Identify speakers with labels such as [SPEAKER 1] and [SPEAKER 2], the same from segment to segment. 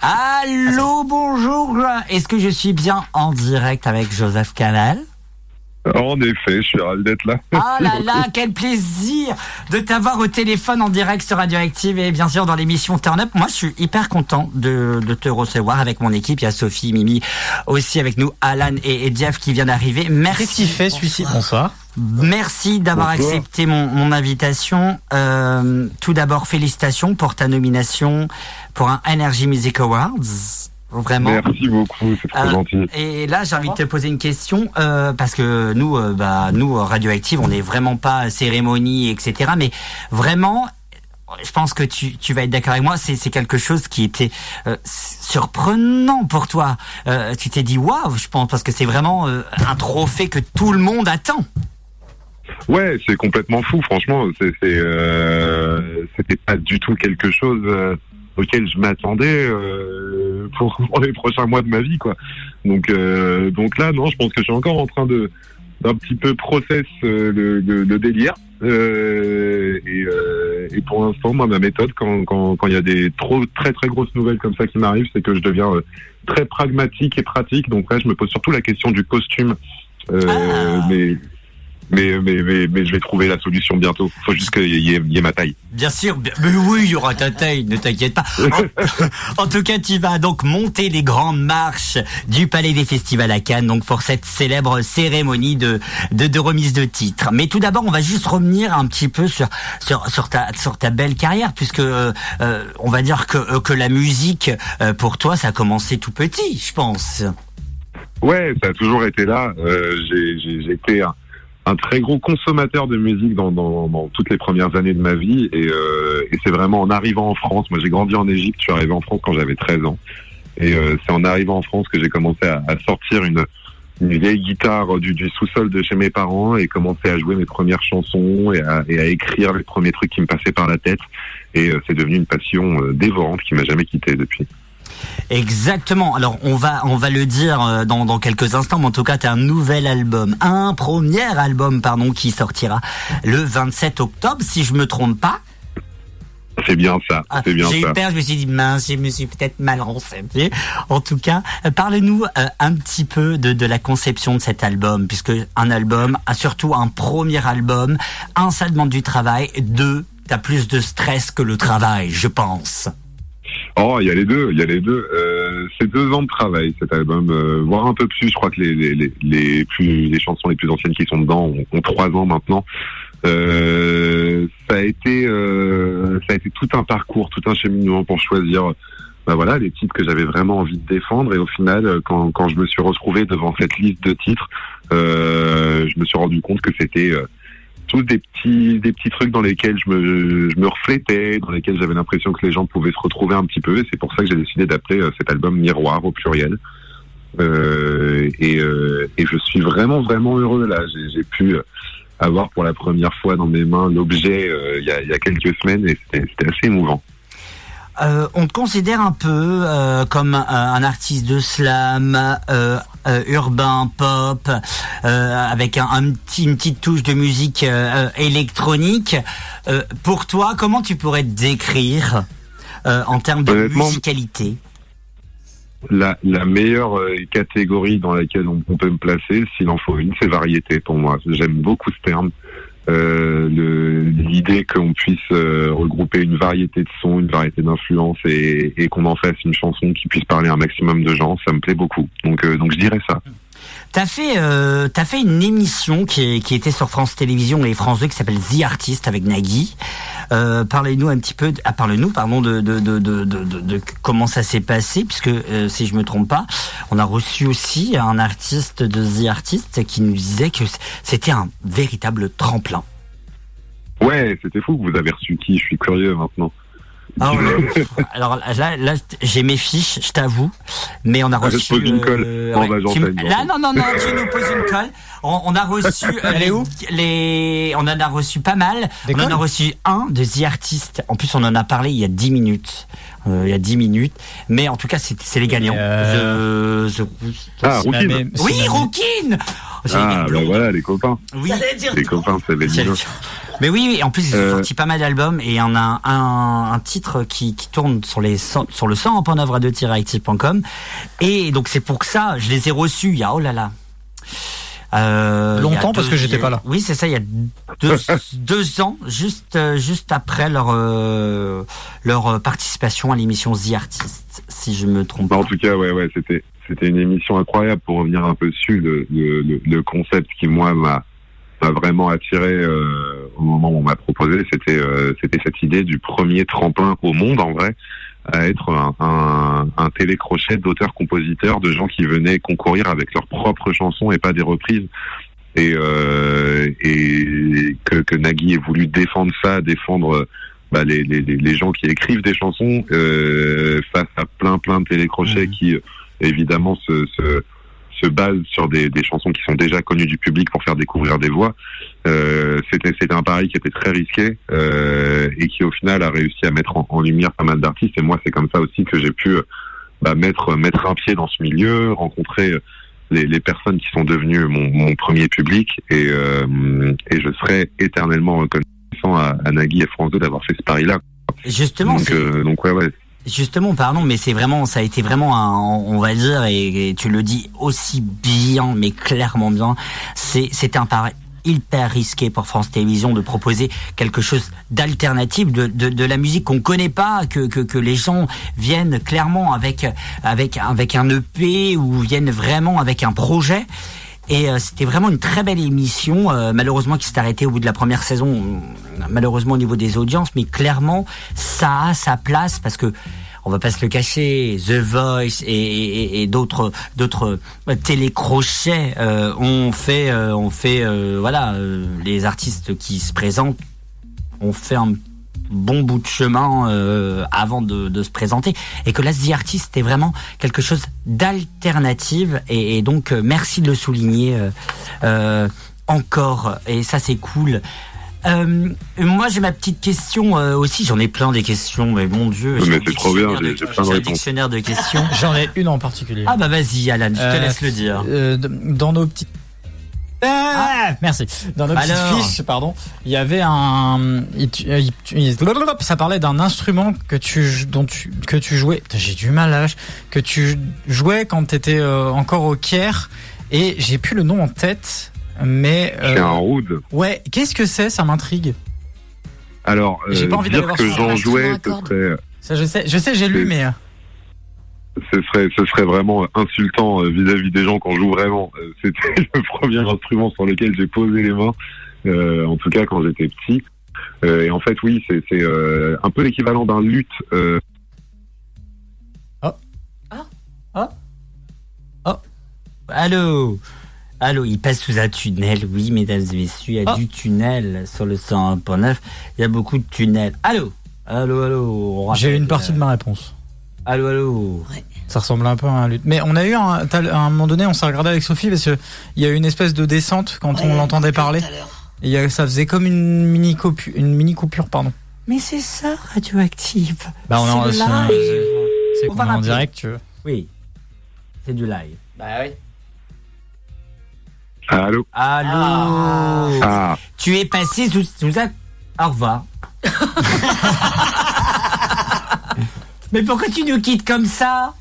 [SPEAKER 1] Allô, bonjour. Est-ce que je suis bien en direct avec Joseph Canal
[SPEAKER 2] En effet, je suis ravi d'être là.
[SPEAKER 1] Ah là là, quel plaisir de t'avoir au téléphone en direct sur Radioactive et bien sûr dans l'émission Turn Up. Moi, je suis hyper content de, de te recevoir avec mon équipe. Il y a Sophie, Mimi, aussi avec nous, Alan et, et Jeff qui vient d'arriver. Merci.
[SPEAKER 3] Qu'est-ce qu'il fait celui-ci? Bonsoir.
[SPEAKER 1] Merci d'avoir
[SPEAKER 2] Bonsoir.
[SPEAKER 1] accepté mon, mon invitation. Euh, tout d'abord, félicitations pour ta nomination pour un Energy Music Awards. Vraiment.
[SPEAKER 2] Merci beaucoup, c'est trop
[SPEAKER 1] Euh,
[SPEAKER 2] gentil.
[SPEAKER 1] Et là, j'ai envie de te poser une question euh, parce que nous, euh, bah, nous Radioactive, on n'est vraiment pas cérémonie, etc. Mais vraiment, je pense que tu, tu vas être d'accord avec moi. C'est, quelque chose qui était euh, surprenant pour toi. Euh, tu t'es dit waouh, je pense, parce que c'est vraiment euh, un trophée que tout le monde attend.
[SPEAKER 2] Ouais, c'est complètement fou, franchement. C'était pas du tout quelque chose auquel je m'attendais euh, pour, pour les prochains mois de ma vie, quoi. Donc, euh, donc là, non, je pense que je suis encore en train de d'un petit peu process euh, le, le, le délire. Euh, et, euh, et pour l'instant, moi, ma méthode, quand quand quand il y a des trop très très grosses nouvelles comme ça qui m'arrivent, c'est que je deviens euh, très pragmatique et pratique. Donc là, je me pose surtout la question du costume. Euh,
[SPEAKER 1] Ah.
[SPEAKER 2] mais, mais, mais, mais, mais je vais trouver la solution bientôt. Faut juste qu'il y, ait- il y ait ma taille.
[SPEAKER 1] Bien sûr, mais oui, il y aura ta taille, ne t'inquiète pas. En, en tout cas, tu vas donc monter les grandes marches du Palais des Festivals à Cannes, donc pour cette célèbre cérémonie de, de, de remise de titres. Mais tout d'abord, on va juste revenir un petit peu sur sur, sur ta sur ta belle carrière, puisque euh, euh, on va dire que euh, que la musique pour toi, ça a commencé tout petit, je pense.
[SPEAKER 2] Ouais, ça a toujours été là. Euh, j'ai été un, très gros consommateur de musique dans, toutes les premières années de ma vie. Et, euh, et c'est vraiment en arrivant en France. Moi, j'ai grandi en Égypte. Je suis arrivé en France quand j'avais 13 ans. Et euh, c'est en arrivant en France que j'ai commencé à, sortir une, vieille guitare du, sous-sol de chez mes parents et commencer à jouer mes premières chansons et à, écrire les premiers trucs qui me passaient par la tête. Et euh, c'est devenu une passion dévorante qui m'a jamais quitté depuis.
[SPEAKER 1] Exactement. Alors on va on va le dire euh, dans, dans quelques instants, mais en tout cas, tu as un nouvel album, un premier album pardon qui sortira le 27 octobre si je me trompe pas.
[SPEAKER 2] C'est bien ça.
[SPEAKER 1] Ah,
[SPEAKER 2] C'est bien
[SPEAKER 1] J'ai eu peur, je me suis dit mince, je me suis peut-être mal renseigné. En tout cas, euh, parle-nous euh, un petit peu de, de la conception de cet album, puisque un album, a surtout un premier album, un ça demande du travail, deux t'as plus de stress que le travail, je pense.
[SPEAKER 2] Oh, il y a les deux, il y a les deux. Euh, c'est deux ans de travail cet album, euh, voire un peu plus. Je crois que les les, les, plus les chansons les plus anciennes qui sont dedans ont, trois ans maintenant. Euh, ça a été euh, ça a été tout un parcours, tout un cheminement pour choisir. Bah voilà, les titres que j'avais vraiment envie de défendre et au final, quand, quand je me suis retrouvé devant cette liste de titres, euh, je me suis rendu compte que c'était euh, tous des petits des petits trucs dans lesquels je me je me reflétais, dans lesquels j'avais l'impression que les gens pouvaient se retrouver un petit peu. Et c'est pour ça que j'ai décidé d'appeler euh, cet album Miroir au pluriel. Euh, et, euh, et je suis vraiment vraiment heureux là. J'ai pu avoir pour la première fois dans mes mains l'objet il y, a, quelques semaines et c'était assez émouvant.
[SPEAKER 1] Euh, on te considère un peu euh, comme un, un artiste de slam, euh, urbain, pop, avec un, un petit, une petite touche de musique électronique. Pour toi, comment tu pourrais te décrire en termes de musicalité?
[SPEAKER 2] La, la meilleure catégorie dans laquelle on, on peut me placer, s'il en faut une, c'est variété pour moi. J'aime beaucoup ce terme. Euh, L'idée qu'on puisse euh, regrouper une variété de sons, une variété d'influences et, et qu'on en fasse une chanson qui puisse parler un maximum de gens, ça me plaît beaucoup. Donc, euh, donc je dirais ça.
[SPEAKER 1] T'as fait, euh, t'as fait une émission qui, était sur France Télévisions et France 2 qui s'appelle The Artist avec Nagui. Euh, parlez-nous un petit peu, de- ah, pardon, de, comment ça s'est passé, puisque euh, si je me trompe pas, on a reçu aussi un artiste de The Artist qui nous disait que c'était un véritable tremplin.
[SPEAKER 2] Ouais, c'était fou. Vous avez reçu qui? Je suis curieux maintenant.
[SPEAKER 1] Ah, on alors là, là j'ai mes fiches, je t'avoue, mais on a
[SPEAKER 2] Ah, je
[SPEAKER 1] reçu.
[SPEAKER 2] pose une colle. Bah,
[SPEAKER 1] tu
[SPEAKER 2] j'enchaîne,
[SPEAKER 1] me- là, non, non, non, tu nous poses une colle. On, on a reçu. euh,
[SPEAKER 3] Elle est
[SPEAKER 1] les-
[SPEAKER 3] où
[SPEAKER 1] les, On en a reçu pas mal.
[SPEAKER 3] Des
[SPEAKER 1] on en a reçu un de The Artist. En plus, on en a parlé il y a 10 minutes. Euh, il y a 10 minutes. Mais en tout cas, c'est les gagnants.
[SPEAKER 3] Euh,
[SPEAKER 1] Je,
[SPEAKER 2] Ah,
[SPEAKER 3] même- c'est
[SPEAKER 1] Oui, Rookin J'ai
[SPEAKER 2] Ah, bah
[SPEAKER 1] blonde.
[SPEAKER 2] voilà, les copains.
[SPEAKER 1] Oui.
[SPEAKER 2] Les copains, c'est les
[SPEAKER 1] dire- Mais oui, oui, en plus ils ont
[SPEAKER 2] Euh.
[SPEAKER 1] sorti pas mal d'albums et on a un, un titre qui, qui tourne sur les cent- sur le 100 en œuvre active.com et donc c'est pour que ça je les ai reçus il y a oh là là. Euh,
[SPEAKER 3] Longtemps,
[SPEAKER 1] il
[SPEAKER 3] parce
[SPEAKER 1] deux-
[SPEAKER 3] que j'étais
[SPEAKER 1] il
[SPEAKER 3] pas là.
[SPEAKER 1] Oui, c'est ça. Il y a deux, deux ans, juste euh, juste après leur euh, leur participation à l'émission The Artist, si je me trompe
[SPEAKER 2] Bah,
[SPEAKER 1] pas.
[SPEAKER 2] en tout cas, ouais, ouais, c'était c'était une émission incroyable pour revenir un peu dessus. Le, le, le- le concept qui moi m'a m'a vraiment attiré euh, au moment où on m'a proposé, c'était euh, c'était cette idée du premier tremplin au monde en vrai à être un, un, un télécrochet d'auteurs-compositeurs, de gens qui venaient concourir avec leurs propres chansons et pas des reprises. Et, euh, et que, que Nagui ait voulu défendre ça, défendre bah, les, les, les gens qui écrivent des chansons euh, face à plein plein de télécrochets
[SPEAKER 3] Mhm.
[SPEAKER 2] qui euh, évidemment se, se, se basent sur des, des chansons qui sont déjà connues du public pour faire découvrir des voix. Euh, c'était c'était un pari qui était très risqué euh, et qui au final a réussi à mettre en, en lumière pas mal d'artistes. Et moi c'est comme ça aussi que j'ai pu euh, bah, mettre mettre un pied dans ce milieu, rencontrer euh, les, les personnes qui sont devenues mon, mon premier public et, euh, et je serai éternellement reconnaissant à, à Nagui et France 2 d'avoir fait ce pari-là.
[SPEAKER 1] Justement,
[SPEAKER 2] Donc, donc ouais, ouais,
[SPEAKER 1] Justement, pardon, mais c'est vraiment, ça a été vraiment un, on va dire, et, tu le dis aussi bien, mais clairement bien, c'est, un pari hyper risqué pour France Télévisions de proposer quelque chose d'alternatif, de, de, de la musique qu'on connaît pas, que, que, que les gens viennent clairement avec, avec, avec un EP ou viennent vraiment avec un projet. Et euh, c'était vraiment une très belle émission, euh, malheureusement qui s'est arrêtée au bout de la première saison, euh, malheureusement au niveau des audiences, mais clairement ça a sa place parce que on va pas se le cacher, The Voice et, et- et d'autres d'autres télécrochets euh, ont fait euh, ont fait euh, voilà euh, les artistes qui se présentent ont fait un bon bout de chemin euh, avant de, de se présenter et que là The Artist est vraiment quelque chose d'alternative et, et donc euh, merci de le souligner euh, euh, encore et ça c'est cool. Euh, moi j'ai ma petite question euh, aussi, j'en ai plein des questions mais mon dieu, j'ai un
[SPEAKER 2] c'est trop bien,
[SPEAKER 1] dictionnaire de-
[SPEAKER 2] j'ai plein de
[SPEAKER 1] un
[SPEAKER 2] réponses.
[SPEAKER 1] dictionnaire de questions.
[SPEAKER 3] J'en ai une en particulier.
[SPEAKER 1] Ah bah vas-y Alan, je te laisse le dire.
[SPEAKER 3] Euh, dans nos petites Ah, merci. Dans
[SPEAKER 1] Alors.
[SPEAKER 3] fiches, pardon, il y avait un. il- tu- il- il- Ça parlait d'un instrument que tu dont tu que tu jouais. J'ai du mal à. Que tu jouais quand t'étais euh, encore au Caire et j'ai plus le nom en tête. Mais euh,
[SPEAKER 2] c'est un road.
[SPEAKER 3] ouais, qu'est-ce que c'est? Ça m'intrigue.
[SPEAKER 2] Alors,
[SPEAKER 3] J'ai
[SPEAKER 2] euh,
[SPEAKER 3] pas envie d'aller
[SPEAKER 2] dire
[SPEAKER 3] voir
[SPEAKER 2] que
[SPEAKER 3] sur
[SPEAKER 2] j'en
[SPEAKER 4] un
[SPEAKER 2] jouais,
[SPEAKER 3] Ça, je sais, je sais, j'ai lu, mais euh,
[SPEAKER 2] ce serait, ce serait vraiment insultant euh, vis-à-vis des gens quand je joue vraiment. Euh, C'était le premier instrument sur lequel j'ai posé les mains, euh, en tout cas quand j'étais petit. Euh, et en fait, oui, c'est c'est, euh, un peu l'équivalent d'un luth. euh,
[SPEAKER 1] Allô Allô, il passe sous un tunnel, oui, mesdames et messieurs, il y a
[SPEAKER 3] Ah.
[SPEAKER 1] du tunnel sur le 101.9, il y a beaucoup de tunnels. Allô Allô, allô
[SPEAKER 3] j'ai une partie
[SPEAKER 1] euh,
[SPEAKER 3] de ma réponse.
[SPEAKER 1] Allô, allô
[SPEAKER 3] Ça ressemble un peu à un lutte. Mais on a eu un, à un moment donné, on s'est regardé avec Sophie parce que il y a eu une espèce de descente quand on l'entendait parler. Et y a- ça faisait comme une mini coupure, une mini coupure, pardon.
[SPEAKER 1] Mais c'est ça, radioactive
[SPEAKER 3] Bah on est en,
[SPEAKER 1] C'est
[SPEAKER 3] qu'on est en
[SPEAKER 1] rappeler.
[SPEAKER 3] direct, tu veux.
[SPEAKER 1] Oui, c'est du live.
[SPEAKER 3] Bah oui.
[SPEAKER 2] Allô
[SPEAKER 1] Allô
[SPEAKER 2] Ah,
[SPEAKER 1] Tu es passé sous, sous un... Au revoir. Mais pourquoi tu nous quittes comme ça?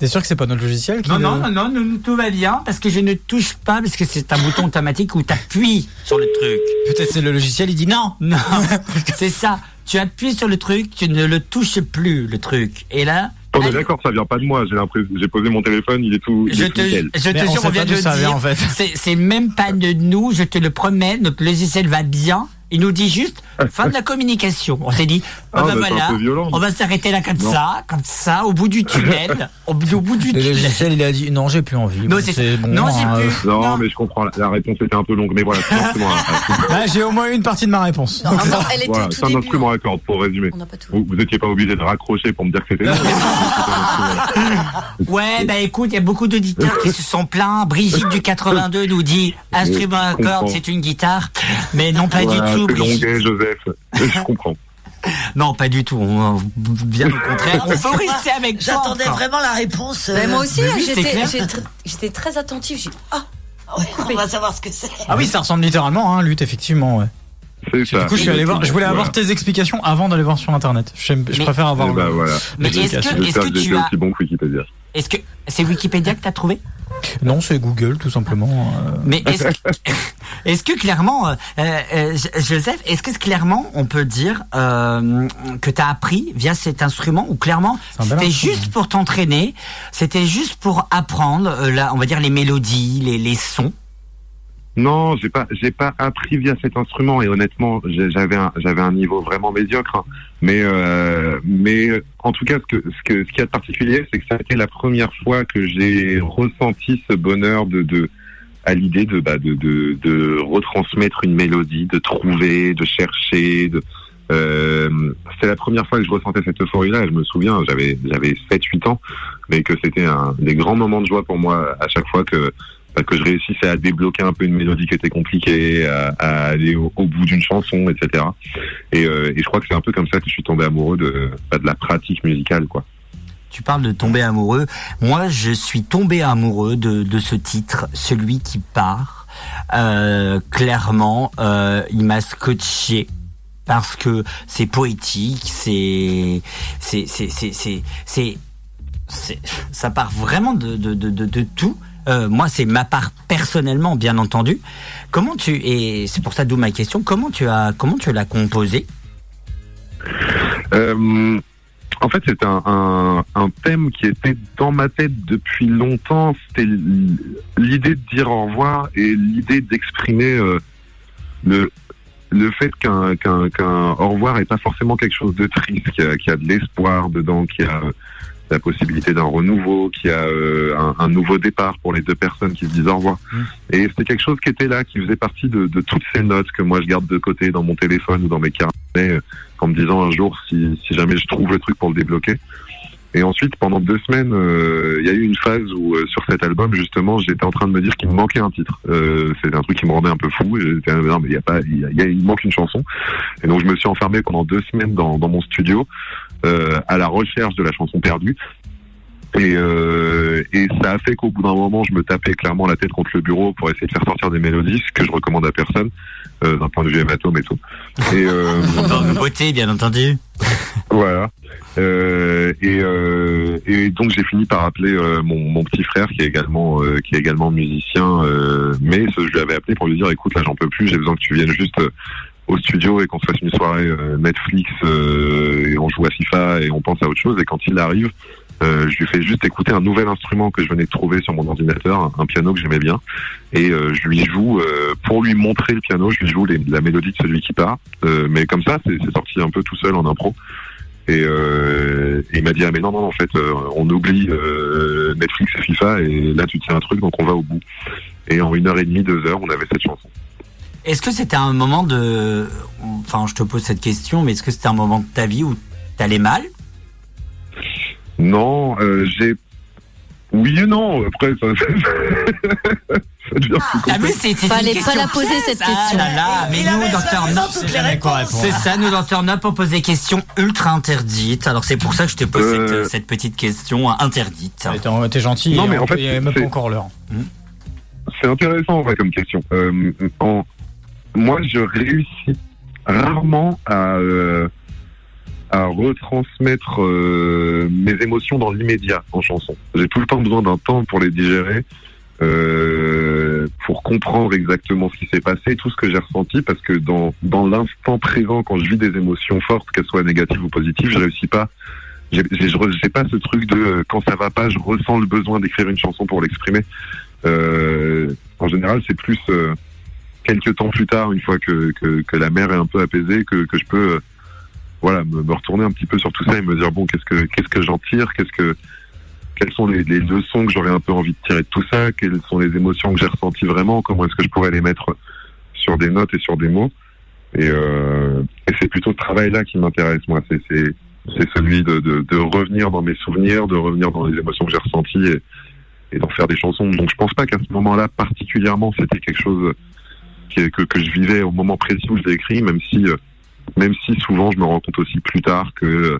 [SPEAKER 3] T'es sûr que c'est pas notre logiciel qui
[SPEAKER 1] Non,
[SPEAKER 3] le-
[SPEAKER 1] non, non, non, tout va bien, parce que je ne touche pas, parce que c'est un bouton automatique où tu appuies sur le truc.
[SPEAKER 3] Peut-être c'est le logiciel, il dit non.
[SPEAKER 1] Non, c'est ça. Tu appuies sur le truc, tu ne le touches plus, le truc. Et là,
[SPEAKER 2] on est d'accord, ça vient pas de moi. J'ai l'impression, j'ai posé mon téléphone, il est tout, il
[SPEAKER 1] je
[SPEAKER 2] est tout
[SPEAKER 1] te,
[SPEAKER 2] nickel.
[SPEAKER 1] je te
[SPEAKER 3] on
[SPEAKER 1] jure, on vient de le
[SPEAKER 3] ça vient,
[SPEAKER 1] dire.
[SPEAKER 3] en fait.
[SPEAKER 1] C'est même pas de nous, je te le promets, notre logiciel va bien. Il nous dit juste fin de la communication. On s'est dit, ah,
[SPEAKER 2] Ah,
[SPEAKER 1] bah
[SPEAKER 2] bah,
[SPEAKER 1] voilà,
[SPEAKER 2] peu violent.
[SPEAKER 1] on va s'arrêter là comme
[SPEAKER 2] Non.
[SPEAKER 1] ça, comme ça, au bout du tunnel, au, bout- au bout du
[SPEAKER 3] Le
[SPEAKER 1] tunnel.
[SPEAKER 3] logiciel, il a dit non, j'ai plus envie.
[SPEAKER 1] Non, c'est,
[SPEAKER 3] bon,
[SPEAKER 1] non,
[SPEAKER 3] hein,
[SPEAKER 1] plus.
[SPEAKER 2] Non,
[SPEAKER 1] non.
[SPEAKER 2] mais je comprends. La, réponse était un peu longue, mais voilà,
[SPEAKER 3] Là, j'ai au moins une partie de ma réponse.
[SPEAKER 4] Non, non, elle était
[SPEAKER 2] Voilà, c'est un instrument à cordes, pour résumer.
[SPEAKER 4] On n'a pas tout.
[SPEAKER 2] Vous, vous étiez pas obligé de raccrocher pour me dire que c'était.
[SPEAKER 1] Ouais, bah écoute, il y a beaucoup d'auditeurs qui se sont plaints. Brigitte du 82 nous dit instrument à cordes, c'est une guitare. Mais non, pas du tout,
[SPEAKER 2] longuet, Joseph. Je comprends.
[SPEAKER 1] Non, pas du tout. On, bien au contraire. On veut rester avec toi.
[SPEAKER 5] J'attendais
[SPEAKER 1] encore.
[SPEAKER 5] vraiment la réponse. euh,
[SPEAKER 4] Mais moi aussi,
[SPEAKER 1] mais
[SPEAKER 4] hein,
[SPEAKER 1] oui,
[SPEAKER 4] j'étais, très attentive. J'ai dit, ah,
[SPEAKER 5] ouais, on va savoir ce que c'est.
[SPEAKER 3] Ah oui, ça ressemble littéralement à un lutte, effectivement. Ouais.
[SPEAKER 2] C'est ça.
[SPEAKER 3] Du coup, je, suis allé voir, je voulais avoir tes explications avant d'aller voir sur internet. Je, je
[SPEAKER 1] Mais-
[SPEAKER 3] préfère avoir
[SPEAKER 2] Eh ben,
[SPEAKER 3] le-
[SPEAKER 2] voilà.
[SPEAKER 1] Mais est-ce que, tu as,
[SPEAKER 2] aussi bon que Wikipédia.
[SPEAKER 1] est-ce que c'est Wikipédia que t'as trouvé?
[SPEAKER 3] Non, c'est Google, tout simplement. euh.
[SPEAKER 1] Mais est-ce que, est-ce que clairement, euh, euh, Joseph, est-ce que clairement on peut dire euh, que tu as appris via cet instrument ou clairement c'était juste pour t'entraîner, c'était juste pour apprendre, euh, là, on va dire les mélodies, les, les sons?
[SPEAKER 2] Non, j'ai pas, j'ai pas appris via cet instrument et honnêtement, j'avais un, j'avais un niveau vraiment médiocre. hein. Mais, euh, mais euh, en tout cas, ce que, ce que, ce qu'il y a de particulier, c'est que ça a été la première fois que j'ai ressenti ce bonheur de, à l'idée de, bah, de, de, de retransmettre une mélodie, de trouver, de chercher. De, euh, c'est la première fois que je ressentais cette euphorie-là. Je me souviens, j'avais, j'avais 7-8 ans, mais que c'était un des grands moments de joie pour moi à chaque fois que que je réussissais à débloquer un peu une mélodie qui était compliquée, à, aller au, bout d'une chanson, etc. Et, euh, et je crois que c'est un peu comme ça que je suis tombé amoureux de, bah, de la pratique musicale, quoi.
[SPEAKER 1] Tu parles de tomber amoureux. Moi, je suis tombé amoureux de, ce titre, celui qui part. Euh, clairement, euh, il m'a scotché parce que c'est poétique, c'est, c'est, c'est, c'est, c'est, ça part vraiment de tout. Euh, moi, c'est ma part personnellement, bien entendu. Comment tu et c'est pour ça d'où ma question. Comment tu as comment tu l'as composé?
[SPEAKER 2] Euh, en fait, c'est un, thème qui était dans ma tête depuis longtemps. C'était l'idée de dire au revoir et l'idée d'exprimer euh, le le fait qu'un qu'un qu'un au revoir est pas forcément quelque chose de triste, qu'il y y a de l'espoir dedans, qu'il y a la possibilité d'un renouveau, qu'il y a euh, un, un nouveau départ pour les deux personnes qui se disent au revoir.
[SPEAKER 3] Mm.
[SPEAKER 2] Et c'était quelque chose qui était là, qui faisait partie de, de toutes ces notes que moi je garde de côté dans mon téléphone ou dans mes carnets, euh, en me disant un jour si, si jamais je trouve le truc pour le débloquer. Et ensuite, pendant deux semaines, euh, il y a eu une phase où euh, sur cet album, justement, j'étais en train de me dire qu'il me manquait un titre. Euh, C'était un truc qui me rendait un peu fou. Et j'étais non, mais il y a pas, il y a- y a- manque une chanson. Et donc je me suis enfermé pendant deux semaines dans, dans mon studio euh, à la recherche de la chanson perdue. Et, euh, et ça a fait qu'au bout d'un moment, je me tapais clairement la tête contre le bureau pour essayer de faire sortir des mélodies, ce que je recommande à personne, euh, d'un point de vue hématome et tout. Et, euh,
[SPEAKER 1] beauté, bien entendu.
[SPEAKER 2] voilà. Euh, et, euh, et donc j'ai fini par appeler euh, mon, mon petit frère qui est également euh, qui est également musicien, euh, mais je lui avais appelé pour lui dire écoute là j'en peux plus, j'ai besoin que tu viennes juste euh, au studio et qu'on se fasse une soirée euh, Netflix euh, et on joue à FIFA et on pense à autre chose. Et quand il arrive, euh, je lui fais juste écouter un nouvel instrument que je venais de trouver sur mon ordinateur, un, piano que j'aimais bien, et je lui joue pour lui montrer le piano, je lui joue la mélodie de celui qui part. Mais comme ça, c'est sorti un peu tout seul en impro. Et, et il m'a dit ah mais non non en fait on oublie Netflix et FIFA et là tu tiens un truc donc on va au bout. Et en une heure et demie deux heures on avait cette chanson.
[SPEAKER 1] Est-ce que c'était un moment de, enfin, je te pose cette question, mais est-ce que c'était un moment de ta vie où t'allais mal?
[SPEAKER 2] Non euh, j'ai oui et non après ça, ça devient plus
[SPEAKER 1] Ah oui,
[SPEAKER 2] complexe.
[SPEAKER 1] c'est
[SPEAKER 4] Fallait pas
[SPEAKER 1] question
[SPEAKER 4] la poser, cette
[SPEAKER 1] ah
[SPEAKER 4] question.
[SPEAKER 1] là là, mais nous,
[SPEAKER 3] C'est jamais quoi répondre.
[SPEAKER 1] c'est ça, nous, docteur Nop, on pose des questions ultra interdites. Alors c'est pour ça que je te pose
[SPEAKER 2] Euh.
[SPEAKER 1] cette, cette petite question interdite.
[SPEAKER 3] T'es t'es gentil,
[SPEAKER 2] Non, mais en fait,
[SPEAKER 3] il y a même pas
[SPEAKER 2] c'est-
[SPEAKER 3] encore l'heure.
[SPEAKER 2] C'est intéressant en vrai comme question. Euh, en, moi, je réussis rarement à, euh, à retransmettre euh, mes émotions dans l'immédiat en chanson. J'ai tout le temps besoin d'un temps pour les digérer, euh, pour comprendre exactement ce qui s'est passé, tout ce que j'ai ressenti, parce que dans, dans l'instant présent, quand je vis des émotions fortes, qu'elles soient négatives ou positives, je réussis pas. J'ai pas ce truc de euh, quand ça va pas, je ressens le besoin d'écrire une chanson pour l'exprimer. Euh, en général, c'est plus euh, quelques temps plus tard, une fois que, que, la mer est un peu apaisée, que, que je peux euh, voilà me, retourner un petit peu sur tout ça et me dire bon qu'est-ce que qu'est-ce que j'en tire, qu'est-ce que quelles sont les, les leçons que j'aurais un peu envie de tirer de tout ça, quelles sont les émotions que j'ai ressenties vraiment, comment est-ce que je pourrais les mettre sur des notes et sur des mots. Et, euh, c'est plutôt ce travail-là qui m'intéresse moi. C'est c'est celui de, de, de revenir dans mes souvenirs, de revenir dans les émotions que j'ai ressenties et, et d'en faire des chansons. Donc je pense pas qu'à ce moment-là particulièrement c'était quelque chose que, que je vivais au moment précis où je l'ai écrit, même si euh, même si souvent je me rends compte aussi plus tard que euh,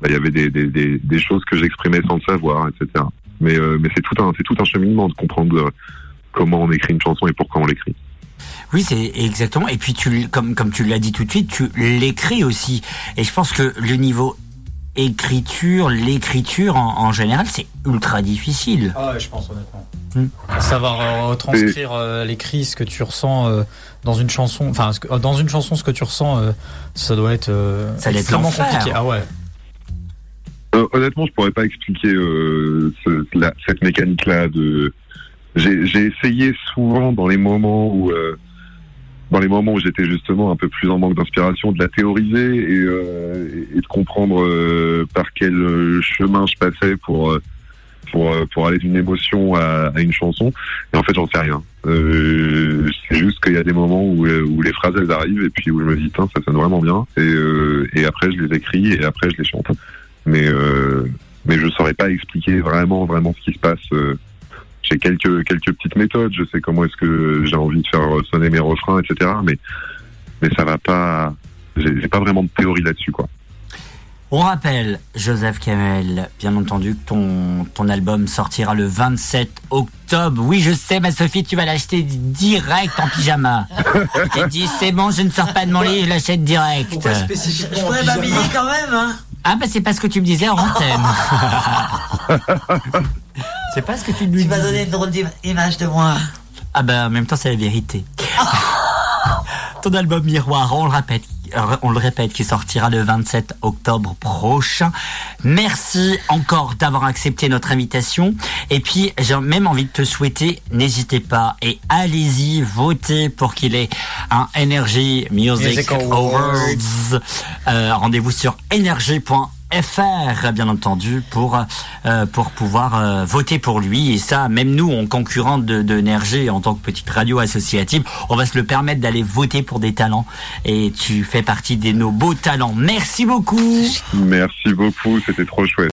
[SPEAKER 2] bah, il y avait des, des, choses que j'exprimais sans le savoir, etc. Mais euh, mais c'est tout un c'est tout un cheminement de comprendre comment on écrit une chanson et pourquoi on l'écrit.
[SPEAKER 1] Oui, c'est exactement. Et puis tu, comme comme tu l'as dit tout de suite, tu l'écris aussi. Et je pense que le niveau écriture, l'écriture en, général, c'est ultra difficile.
[SPEAKER 3] Ah ouais, je pense honnêtement. Hmm. Savoir retranscrire euh, l'écrit, ce que tu ressens euh, dans une chanson, enfin dans une chanson, ce que tu ressens, euh, ça doit être
[SPEAKER 1] ça extrêmement compliqué.
[SPEAKER 3] Ah ouais.
[SPEAKER 2] honnêtement, je pourrais pas expliquer cette mécanique-là. De, j'ai essayé souvent dans les moments où dans les moments où j'étais justement un peu plus en manque d'inspiration, de la théoriser et, euh, et de comprendre euh, par quel euh, chemin je passais pour pour pour aller d'une émotion à, à, une chanson. Et en fait, j'en sais rien. Euh, c'est juste qu'il y a des moments où, où les phrases elles arrivent et puis où je me dis ça sonne vraiment bien. Et, et après, je les écris et après, je les chante. Mais mais je saurais pas expliquer vraiment vraiment ce qui se passe j'ai quelques quelques petites méthodes. Je sais comment est-ce que j'ai envie de faire sonner mes refrains, etc. Mais mais ça va pas. J'ai pas vraiment de théorie là-dessus, quoi.
[SPEAKER 1] On rappelle, Joseph Kamel, bien entendu, que ton, ton album sortira le 27 octobre. Oui, je sais, ma Sophie, tu vas l'acheter direct en pyjama. J'ai dit, c'est bon, je ne sors pas de mon lit, je l'achète direct.
[SPEAKER 4] Pourquoi spécifiquement Je pourrais m'habiller quand même, hein
[SPEAKER 1] Ah, bah c'est pas ce que tu me disais en antenne. C'est pas ce que tu lui
[SPEAKER 4] Tu m'as donné une drôle d'image de moi.
[SPEAKER 1] Ah ben, en même temps, c'est la vérité. Ton album Miroir, on le répète, on le répète, qui sortira le 27 octobre prochain. Merci encore d'avoir accepté notre invitation. Et puis, j'ai même envie de te souhaiter, n'hésitez pas et allez-y, votez pour qu'il ait un Energy Music, Awards. Euh, rendez-vous sur energy.fr FR, bien entendu, pour euh, pour pouvoir euh, voter pour lui. Et ça, même nous, en concurrente de, de en tant que petite radio associative, on va se le permettre d'aller voter pour des talents. Et tu fais partie de nos beaux talents. Merci beaucoup.
[SPEAKER 2] Merci beaucoup, c'était trop chouette.